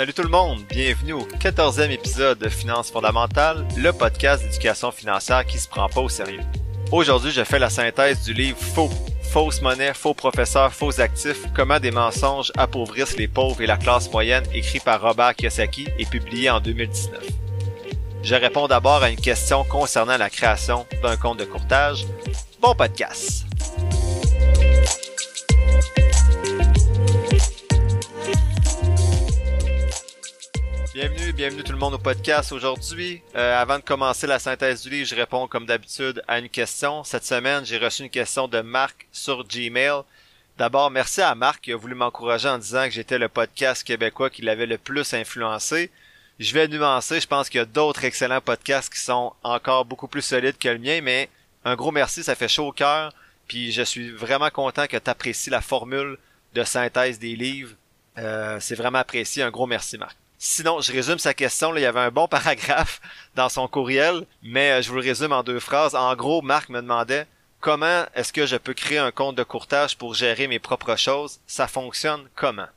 Salut tout le monde, bienvenue au 14e épisode de Finances fondamentales, le podcast d'éducation financière qui se prend pas au sérieux. Aujourd'hui, je fais la synthèse du livre Faux, fausse monnaie, faux professeurs, faux actifs, comment des mensonges appauvrissent les pauvres et la classe moyenne, écrit par Robert Kiyosaki et publié en 2019. Je réponds d'abord à une question concernant la création d'un compte de courtage. Bon podcast! Bienvenue, tout le monde au podcast. Aujourd'hui, euh, avant de commencer la synthèse du livre, je réponds comme d'habitude à une question. Cette semaine, j'ai reçu une question de Marc sur Gmail. D'abord, merci à Marc qui a voulu m'encourager en disant que j'étais le podcast québécois qui l'avait le plus influencé. Je vais nuancer, je pense qu'il y a d'autres excellents podcasts qui sont encore beaucoup plus solides que le mien, mais un gros merci, ça fait chaud au cœur. Puis je suis vraiment content que tu apprécies la formule de synthèse des livres. Euh, c'est vraiment apprécié. Un gros merci, Marc. Sinon, je résume sa question. il y avait un bon paragraphe dans son courriel, mais euh, je vous le résume en deux phrases. En gros, Marc me demandait comment est-ce que je peux créer un compte de courtage pour gérer mes propres choses? Ça fonctionne comment?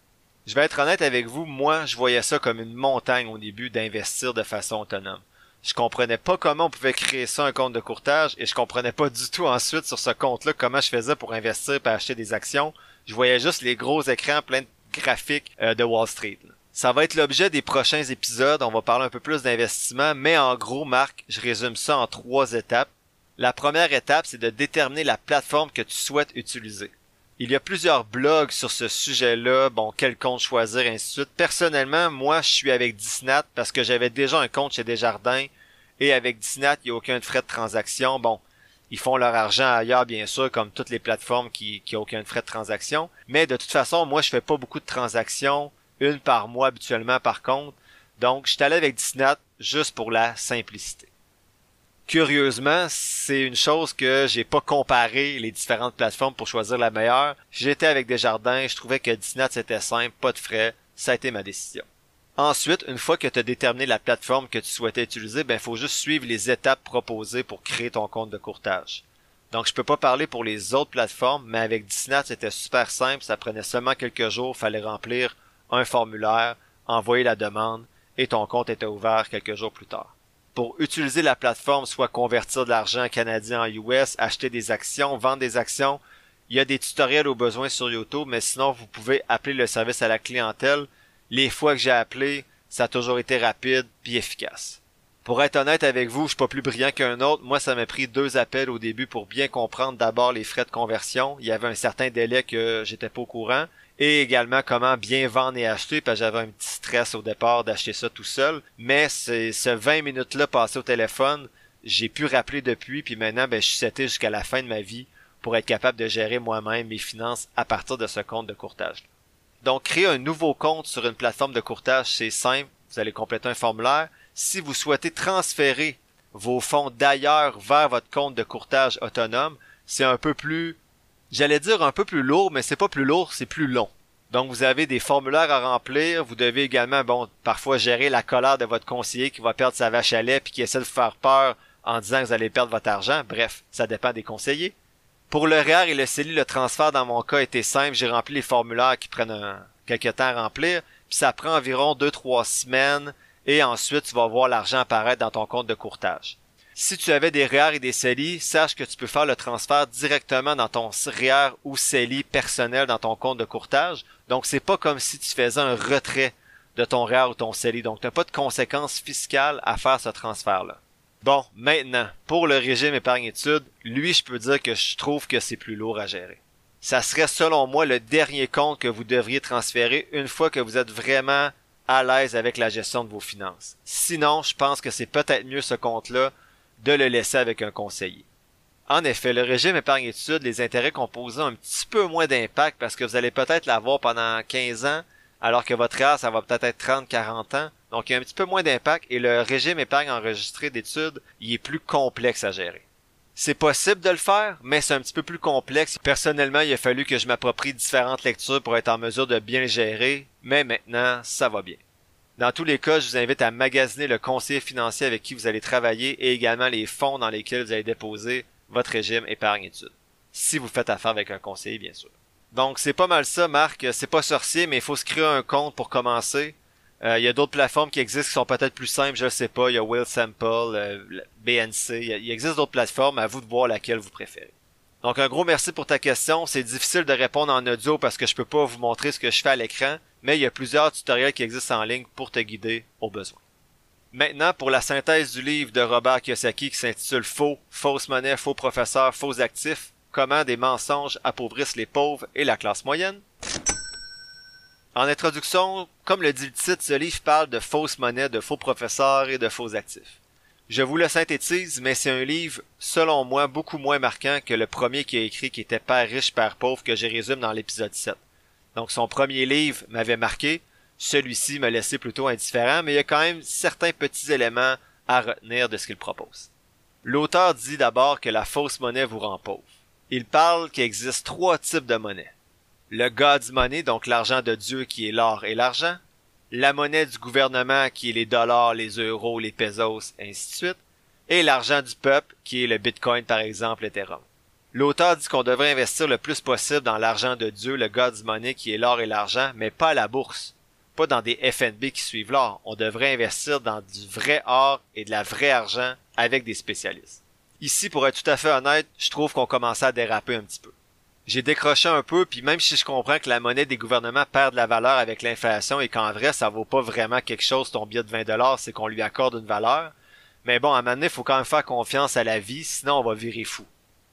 Je vais être honnête avec vous, moi, je voyais ça comme une montagne au début d'investir de façon autonome. Je comprenais pas comment on pouvait créer ça un compte de courtage et je comprenais pas du tout ensuite sur ce compte-là comment je faisais pour investir et acheter des actions. Je voyais juste les gros écrans pleins de graphiques euh, de Wall Street. Ça va être l'objet des prochains épisodes. On va parler un peu plus d'investissement, mais en gros, Marc, je résume ça en trois étapes. La première étape, c'est de déterminer la plateforme que tu souhaites utiliser. Il y a plusieurs blogs sur ce sujet-là, bon, quel compte choisir, ainsi de suite. Personnellement, moi, je suis avec Disnat parce que j'avais déjà un compte chez Desjardins et avec Disnat, il n'y a aucun frais de transaction. Bon, ils font leur argent ailleurs, bien sûr, comme toutes les plateformes qui, qui ont aucun frais de transaction. Mais de toute façon, moi, je fais pas beaucoup de transactions une par mois habituellement par contre. Donc, je suis allé avec Disney juste pour la simplicité. Curieusement, c'est une chose que j'ai pas comparé les différentes plateformes pour choisir la meilleure. J'étais avec Desjardins, je trouvais que Disney c'était simple, pas de frais, ça a été ma décision. Ensuite, une fois que tu as déterminé la plateforme que tu souhaitais utiliser, ben faut juste suivre les étapes proposées pour créer ton compte de courtage. Donc je peux pas parler pour les autres plateformes, mais avec Disney c'était super simple, ça prenait seulement quelques jours, fallait remplir un formulaire, envoyer la demande et ton compte était ouvert quelques jours plus tard. Pour utiliser la plateforme, soit convertir de l'argent canadien en US, acheter des actions, vendre des actions, il y a des tutoriels au besoin sur YouTube, mais sinon vous pouvez appeler le service à la clientèle. Les fois que j'ai appelé, ça a toujours été rapide puis efficace. Pour être honnête avec vous, je suis pas plus brillant qu'un autre. Moi, ça m'a pris deux appels au début pour bien comprendre d'abord les frais de conversion. Il y avait un certain délai que j'étais pas au courant et également comment bien vendre et acheter parce que j'avais un petit stress au départ d'acheter ça tout seul. Mais c'est ce 20 minutes-là passé au téléphone, j'ai pu rappeler depuis, puis maintenant ben, je suis seté jusqu'à la fin de ma vie pour être capable de gérer moi-même mes finances à partir de ce compte de courtage. Donc créer un nouveau compte sur une plateforme de courtage, c'est simple, vous allez compléter un formulaire. Si vous souhaitez transférer vos fonds d'ailleurs vers votre compte de courtage autonome, c'est un peu plus J'allais dire un peu plus lourd, mais c'est pas plus lourd, c'est plus long. Donc vous avez des formulaires à remplir, vous devez également, bon, parfois gérer la colère de votre conseiller qui va perdre sa vache à lait puis qui essaie de vous faire peur en disant que vous allez perdre votre argent. Bref, ça dépend des conseillers. Pour le REER et le CELI, le transfert dans mon cas était simple. J'ai rempli les formulaires qui prennent un, quelques temps à remplir, puis ça prend environ 2-3 semaines, et ensuite tu vas voir l'argent apparaître dans ton compte de courtage. Si tu avais des REER et des CELI, sache que tu peux faire le transfert directement dans ton REER ou CELI personnel dans ton compte de courtage. Donc, c'est pas comme si tu faisais un retrait de ton REER ou ton CELI. Donc, tu n'as pas de conséquences fiscales à faire ce transfert-là. Bon, maintenant, pour le régime épargne-études, lui, je peux dire que je trouve que c'est plus lourd à gérer. Ça serait selon moi le dernier compte que vous devriez transférer une fois que vous êtes vraiment à l'aise avec la gestion de vos finances. Sinon, je pense que c'est peut-être mieux ce compte-là de le laisser avec un conseiller. En effet, le régime épargne-études, les intérêts composés ont un petit peu moins d'impact parce que vous allez peut-être l'avoir pendant 15 ans, alors que votre âge, ça va peut-être être 30, 40 ans. Donc, il y a un petit peu moins d'impact et le régime épargne enregistré d'études, il est plus complexe à gérer. C'est possible de le faire, mais c'est un petit peu plus complexe. Personnellement, il a fallu que je m'approprie différentes lectures pour être en mesure de bien gérer, mais maintenant, ça va bien. Dans tous les cas, je vous invite à magasiner le conseiller financier avec qui vous allez travailler et également les fonds dans lesquels vous allez déposer votre régime épargne-études. Si vous faites affaire avec un conseiller, bien sûr. Donc, c'est pas mal ça, Marc. C'est pas sorcier, mais il faut se créer un compte pour commencer. Euh, il y a d'autres plateformes qui existent qui sont peut-être plus simples, je ne sais pas. Il y a Will Sample, euh, BNC. Il, existe d'autres plateformes, à vous de voir laquelle vous préférez. Donc un gros merci pour ta question. C'est difficile de répondre en audio parce que je peux pas vous montrer ce que je fais à l'écran, mais il y a plusieurs tutoriels qui existent en ligne pour te guider au besoin. Maintenant, pour la synthèse du livre de Robert Kiyosaki qui s'intitule Faux, fausse monnaie, faux professeur, faux actifs, comment des mensonges appauvrissent les pauvres et la classe moyenne. En introduction, comme le dit le titre, ce livre parle de fausses monnaies, de faux professeurs et de faux actifs. Je vous le synthétise, mais c'est un livre, selon moi, beaucoup moins marquant que le premier qui a écrit qui était Père riche, Père pauvre que j'ai résumé dans l'épisode 7. Donc son premier livre m'avait marqué, celui-ci m'a laissé plutôt indifférent, mais il y a quand même certains petits éléments à retenir de ce qu'il propose. L'auteur dit d'abord que la fausse monnaie vous rend pauvre. Il parle qu'il existe trois types de monnaie le God's Money, donc l'argent de Dieu qui est l'or et l'argent, la monnaie du gouvernement qui est les dollars, les euros, les pesos, ainsi de suite, et l'argent du peuple qui est le Bitcoin par exemple, Ethereum. L'auteur dit qu'on devrait investir le plus possible dans l'argent de Dieu, le God's Money qui est l'or et l'argent, mais pas à la bourse, pas dans des FNB qui suivent l'or. On devrait investir dans du vrai or et de la vraie argent avec des spécialistes. Ici, pour être tout à fait honnête, je trouve qu'on commence à déraper un petit peu j'ai décroché un peu, puis même si je comprends que la monnaie des gouvernements perd de la valeur avec l'inflation et qu'en vrai, ça vaut pas vraiment quelque chose, ton billet de 20 dollars, c'est qu'on lui accorde une valeur. Mais bon, à un moment donné, faut quand même faire confiance à la vie, sinon on va virer fou.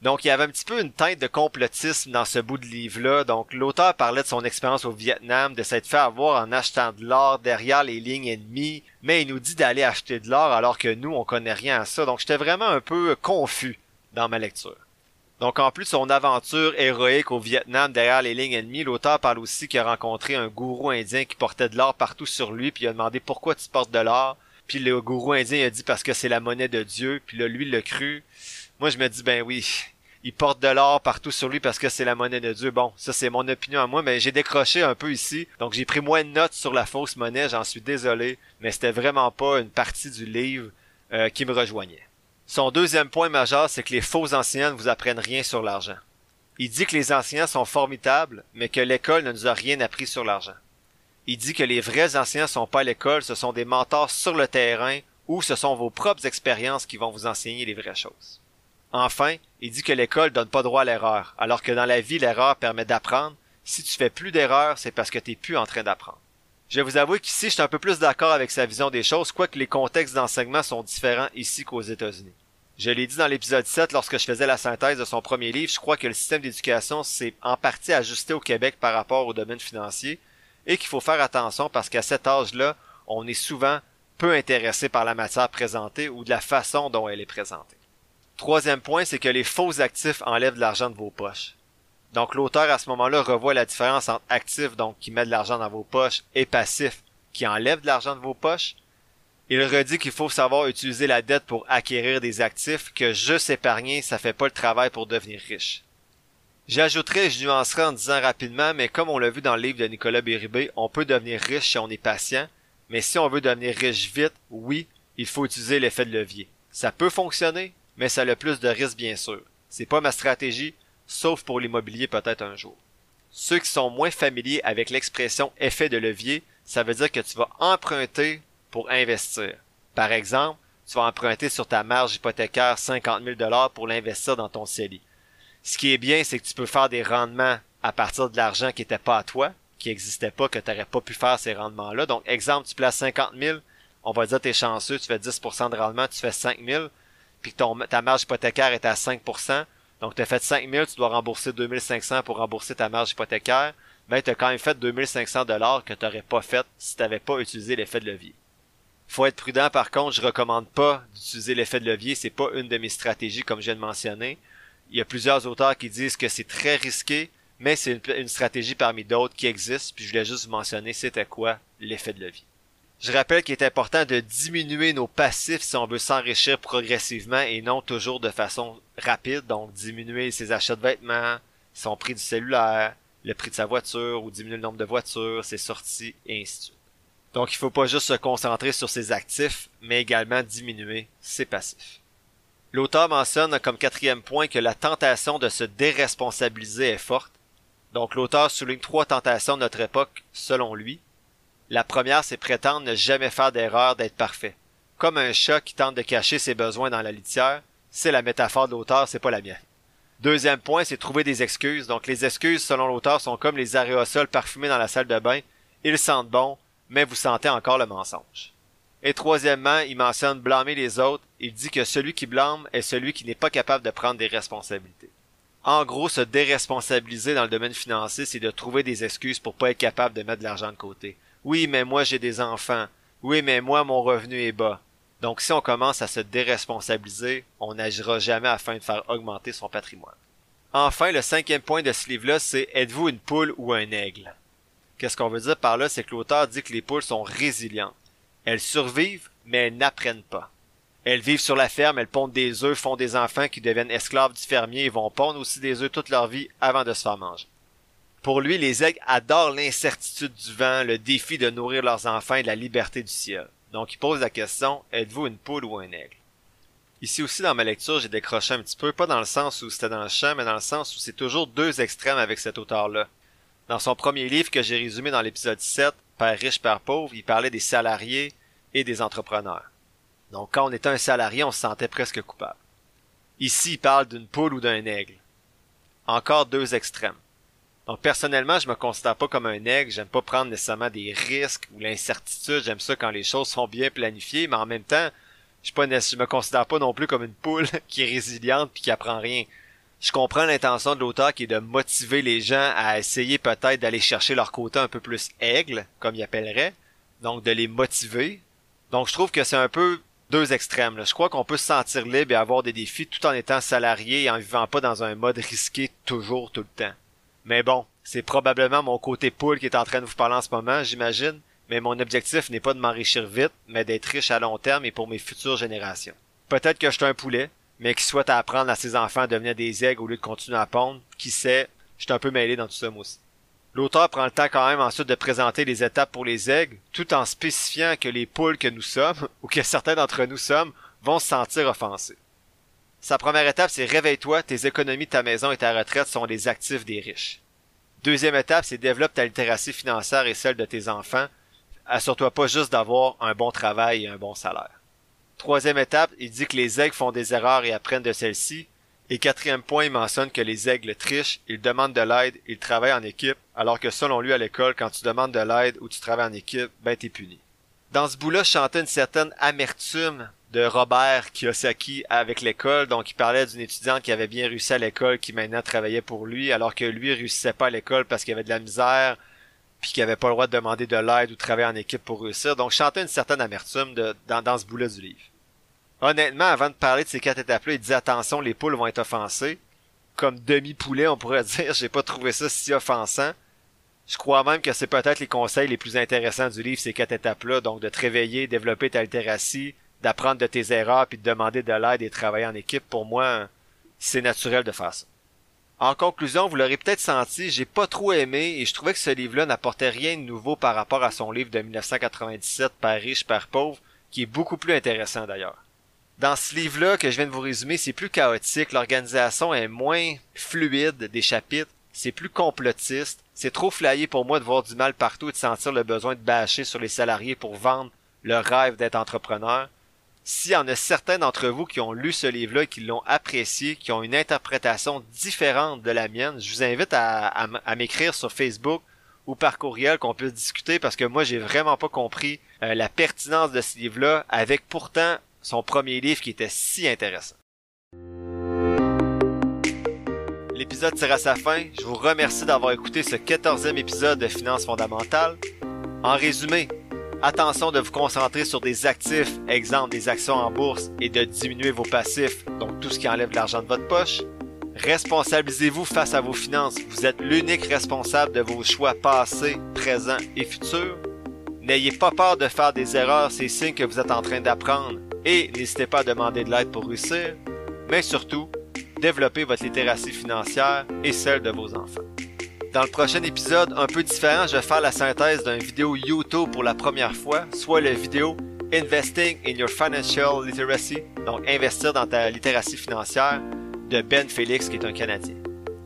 Donc il y avait un petit peu une teinte de complotisme dans ce bout de livre-là. Donc l'auteur parlait de son expérience au Vietnam, de s'être fait avoir en achetant de l'or derrière les lignes ennemies, mais il nous dit d'aller acheter de l'or alors que nous, on connaît rien à ça. Donc j'étais vraiment un peu confus dans ma lecture. Donc en plus de son aventure héroïque au Vietnam derrière les lignes ennemies, l'auteur parle aussi qu'il a rencontré un gourou indien qui portait de l'or partout sur lui, puis il a demandé pourquoi tu portes de l'or. Puis le gourou indien a dit parce que c'est la monnaie de Dieu, puis là lui il l'a cru. Moi je me dis ben oui, il porte de l'or partout sur lui parce que c'est la monnaie de Dieu. Bon, ça c'est mon opinion à moi, mais j'ai décroché un peu ici. Donc j'ai pris moins de notes sur la fausse monnaie, j'en suis désolé, mais c'était vraiment pas une partie du livre euh, qui me rejoignait. Son deuxième point majeur, c'est que les faux enseignants ne vous apprennent rien sur l'argent. Il dit que les enseignants sont formidables, mais que l'école ne nous a rien appris sur l'argent. Il dit que les vrais enseignants sont pas à l'école, ce sont des mentors sur le terrain ou ce sont vos propres expériences qui vont vous enseigner les vraies choses. Enfin, il dit que l'école donne pas droit à l'erreur, alors que dans la vie, l'erreur permet d'apprendre. Si tu fais plus d'erreurs, c'est parce que tu n'es plus en train d'apprendre. Je vais vous avouer qu'ici, je suis un peu plus d'accord avec sa vision des choses, quoique les contextes d'enseignement sont différents ici qu'aux États-Unis. Je l'ai dit dans l'épisode 7 lorsque je faisais la synthèse de son premier livre, je crois que le système d'éducation s'est en partie ajusté au Québec par rapport au domaine financier et qu'il faut faire attention parce qu'à cet âge-là, on est souvent peu intéressé par la matière présentée ou de la façon dont elle est présentée. Troisième point, c'est que les faux actifs enlèvent de l'argent de vos poches. Donc l'auteur à ce moment-là revoit la différence entre actifs, donc qui met de l'argent dans vos poches, et passifs, qui enlèvent de l'argent de vos poches. Il redit qu'il faut savoir utiliser la dette pour acquérir des actifs, que juste épargner, ça fait pas le travail pour devenir riche. J'ajouterai, je nuancerai en disant rapidement, mais comme on l'a vu dans le livre de Nicolas Béribé, on peut devenir riche si on est patient, mais si on veut devenir riche vite, oui, il faut utiliser l'effet de levier. Ça peut fonctionner, mais ça a le plus de risques bien sûr. C'est pas ma stratégie, sauf pour l'immobilier peut-être un jour. Ceux qui sont moins familiers avec l'expression effet de levier, ça veut dire que tu vas emprunter pour investir. Par exemple, tu vas emprunter sur ta marge hypothécaire 50 000 dollars pour l'investir dans ton CELI. Ce qui est bien, c'est que tu peux faire des rendements à partir de l'argent qui n'était pas à toi, qui n'existait pas, que tu n'aurais pas pu faire ces rendements-là. Donc, exemple, tu places 50 000, on va dire tu es chanceux, tu fais 10% de rendement, tu fais 5 000, puis ton, ta marge hypothécaire est à 5 donc tu as fait 5 000, tu dois rembourser 2500 pour rembourser ta marge hypothécaire, ben tu as quand même fait 2500 dollars que tu n'aurais pas fait si tu n'avais pas utilisé l'effet de levier. Faut être prudent par contre, je recommande pas d'utiliser l'effet de levier, c'est pas une de mes stratégies comme je viens de mentionner. Il y a plusieurs auteurs qui disent que c'est très risqué, mais c'est une, stratégie parmi d'autres qui existe, puis je voulais juste vous mentionner c'était quoi l'effet de levier. Je rappelle qu'il est important de diminuer nos passifs si on veut s'enrichir progressivement et non toujours de façon rapide, donc diminuer ses achats de vêtements, son prix du cellulaire, le prix de sa voiture ou diminuer le nombre de voitures, ses sorties et ainsi de suite. Donc il faut pas juste se concentrer sur ses actifs, mais également diminuer ses passifs. L'auteur mentionne comme quatrième point que la tentation de se déresponsabiliser est forte. Donc l'auteur souligne trois tentations de notre époque selon lui. La première, c'est prétendre ne jamais faire d'erreur, d'être parfait. Comme un chat qui tente de cacher ses besoins dans la litière, c'est la métaphore de l'auteur, c'est pas la mienne. Deuxième point, c'est trouver des excuses. Donc les excuses, selon l'auteur, sont comme les aréosols parfumés dans la salle de bain. Ils sentent bon, mais vous sentez encore le mensonge. Et troisièmement, il mentionne blâmer les autres. Il dit que celui qui blâme est celui qui n'est pas capable de prendre des responsabilités. En gros, se déresponsabiliser dans le domaine financier, c'est de trouver des excuses pour pas être capable de mettre de l'argent de côté. Oui, mais moi j'ai des enfants. Oui, mais moi mon revenu est bas. Donc si on commence à se déresponsabiliser, on n'agira jamais afin de faire augmenter son patrimoine. Enfin, le cinquième point de ce livre-là, c'est êtes-vous une poule ou un aigle? Qu'est-ce qu'on veut dire par là, c'est que l'auteur dit que les poules sont résilientes. Elles survivent, mais elles n'apprennent pas. Elles vivent sur la ferme, elles pondent des œufs, font des enfants qui deviennent esclaves du fermier et vont pondre aussi des œufs toute leur vie avant de se faire manger. Pour lui, les aigles adorent l'incertitude du vent, le défi de nourrir leurs enfants et la liberté du ciel. Donc il pose la question, êtes-vous une poule ou un aigle? Ici aussi dans ma lecture, j'ai décroché un petit peu, pas dans le sens où c'était dans le champ, mais dans le sens où c'est toujours deux extrêmes avec cet auteur-là. Dans son premier livre que j'ai résumé dans l'épisode 7, Père riche, Père pauvre, il parlait des salariés et des entrepreneurs. Donc quand on était un salarié, on se sentait presque coupable. Ici, il parle d'une poule ou d'un aigle. Encore deux extrêmes. Donc personnellement, je me considère pas comme un aigle, j'aime pas prendre nécessairement des risques ou l'incertitude, j'aime ça quand les choses sont bien planifiées, mais en même temps, je, pas, je me considère pas non plus comme une poule qui est résiliente puis qui apprend rien. Je comprends l'intention de l'auteur qui est de motiver les gens à essayer peut-être d'aller chercher leur côté un peu plus aigle, comme il appellerait, donc de les motiver. Donc je trouve que c'est un peu deux extrêmes. Je crois qu'on peut se sentir libre et avoir des défis tout en étant salarié et en vivant pas dans un mode risqué toujours tout le temps. Mais bon, c'est probablement mon côté poule qui est en train de vous parler en ce moment, j'imagine. Mais mon objectif n'est pas de m'enrichir vite, mais d'être riche à long terme et pour mes futures générations. Peut-être que je suis un poulet, mais qui souhaite apprendre à ses enfants à devenir des aigles au lieu de continuer à pondre. Qui sait, je suis un peu mêlé dans tout ça aussi. L'auteur prend le temps quand même ensuite de présenter les étapes pour les aigles, tout en spécifiant que les poules que nous sommes, ou que certains d'entre nous sommes, vont se sentir offensés. Sa première étape, c'est réveille-toi, tes économies ta maison et ta retraite sont les actifs des riches. Deuxième étape, c'est développe ta littératie financière et celle de tes enfants. Assure-toi pas juste d'avoir un bon travail et un bon salaire. Troisième étape, il dit que les aigles font des erreurs et apprennent de celles-ci. Et quatrième point, il mentionne que les aigles trichent, ils demandent de l'aide, ils travaillent en équipe, alors que selon lui à l'école, quand tu demandes de l'aide ou tu travailles en équipe, ben t'es puni. Dans ce bout-là, je chantais une certaine amertume de Robert Kiyosaki avec l'école. Donc, il parlait d'une étudiante qui avait bien réussi à l'école, qui maintenant travaillait pour lui, alors que lui réussissait pas à l'école parce qu'il avait de la misère, puis qu'il avait pas le droit de demander de l'aide ou de travailler en équipe pour réussir. Donc, je chantais une certaine amertume de, dans, dans ce bout-là du livre. Honnêtement, avant de parler de ces quatre étapes-là, il dit attention, les poules vont être offensées. Comme demi-poulet, on pourrait dire, j'ai pas trouvé ça si offensant. Je crois même que c'est peut-être les conseils les plus intéressants du livre, ces quatre étapes-là. Donc, de te réveiller, développer ta littératie, d'apprendre de tes erreurs puis de demander de l'aide et de travailler en équipe, pour moi, c'est naturel de faire ça. En conclusion, vous l'aurez peut-être senti, j'ai pas trop aimé et je trouvais que ce livre-là n'apportait rien de nouveau par rapport à son livre de 1997, Père riche, Père pauvre, qui est beaucoup plus intéressant d'ailleurs. Dans ce livre-là que je viens de vous résumer, c'est plus chaotique, l'organisation est moins fluide des chapitres, c'est plus complotiste, c'est trop flyé pour moi de voir du mal partout et de sentir le besoin de bâcher sur les salariés pour vendre le rêve d'être entrepreneur. S'il y en a certains d'entre vous qui ont lu ce livre-là, qui l'ont apprécié, qui ont une interprétation différente de la mienne, je vous invite à, m'écrire sur Facebook ou par courriel qu'on puisse discuter parce que moi j'ai vraiment pas compris euh, la pertinence de ce livre-là avec pourtant son premier livre qui était si intéressant. L'épisode tire à sa fin. Je vous remercie d'avoir écouté ce quatorzième épisode de Finances fondamentales. En résumé, Attention de vous concentrer sur des actifs, exemple des actions en bourse, et de diminuer vos passifs, donc tout ce qui enlève l'argent de votre poche. Responsabilisez-vous face à vos finances. Vous êtes l'unique responsable de vos choix passés, présents et futurs. N'ayez pas peur de faire des erreurs, c'est signe que vous êtes en train d'apprendre. Et n'hésitez pas à demander de l'aide pour réussir. Mais surtout, développez votre littératie financière et celle de vos enfants. Dans le prochain épisode, un peu différent, je vais faire la synthèse d'une vidéo YouTube pour la première fois, soit la vidéo Investing in Your Financial Literacy, donc investir dans ta littératie financière, de Ben Félix, qui est un Canadien.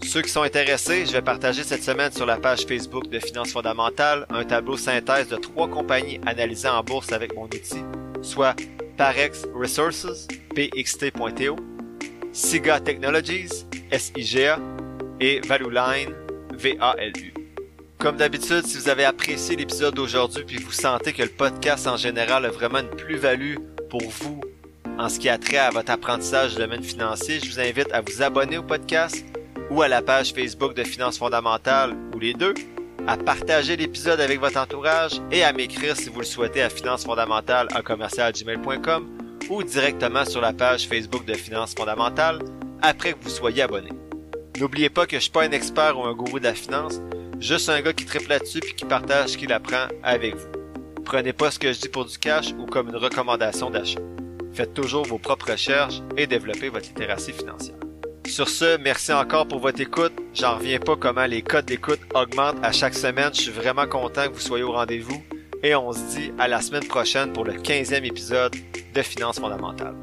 Ceux qui sont intéressés, je vais partager cette semaine sur la page Facebook de Finances fondamentales un tableau synthèse de trois compagnies analysées en bourse avec mon outil, soit Parex Resources, pxt.to, SIGA Technologies, SIGA, et Valuline, Comme d'habitude, si vous avez apprécié l'épisode d'aujourd'hui puis vous sentez que le podcast en général a vraiment une plus-value pour vous en ce qui a trait à votre apprentissage du domaine financier, je vous invite à vous abonner au podcast ou à la page Facebook de Finances fondamentales ou les deux, à partager l'épisode avec votre entourage et à m'écrire si vous le souhaitez à finances fondamentales à commercialgmail.com ou directement sur la page Facebook de Finances fondamentales après que vous soyez abonné. N'oubliez pas que je suis pas un expert ou un gourou de la finance, juste un gars qui triple là-dessus puis qui partage ce qu'il apprend avec vous. Prenez pas ce que je dis pour du cash ou comme une recommandation d'achat. Faites toujours vos propres recherches et développez votre littératie financière. Sur ce, merci encore pour votre écoute. J'en reviens pas comment les codes d'écoute augmentent à chaque semaine. Je suis vraiment content que vous soyez au rendez-vous. Et on se dit à la semaine prochaine pour le 15e épisode de Finances fondamentales.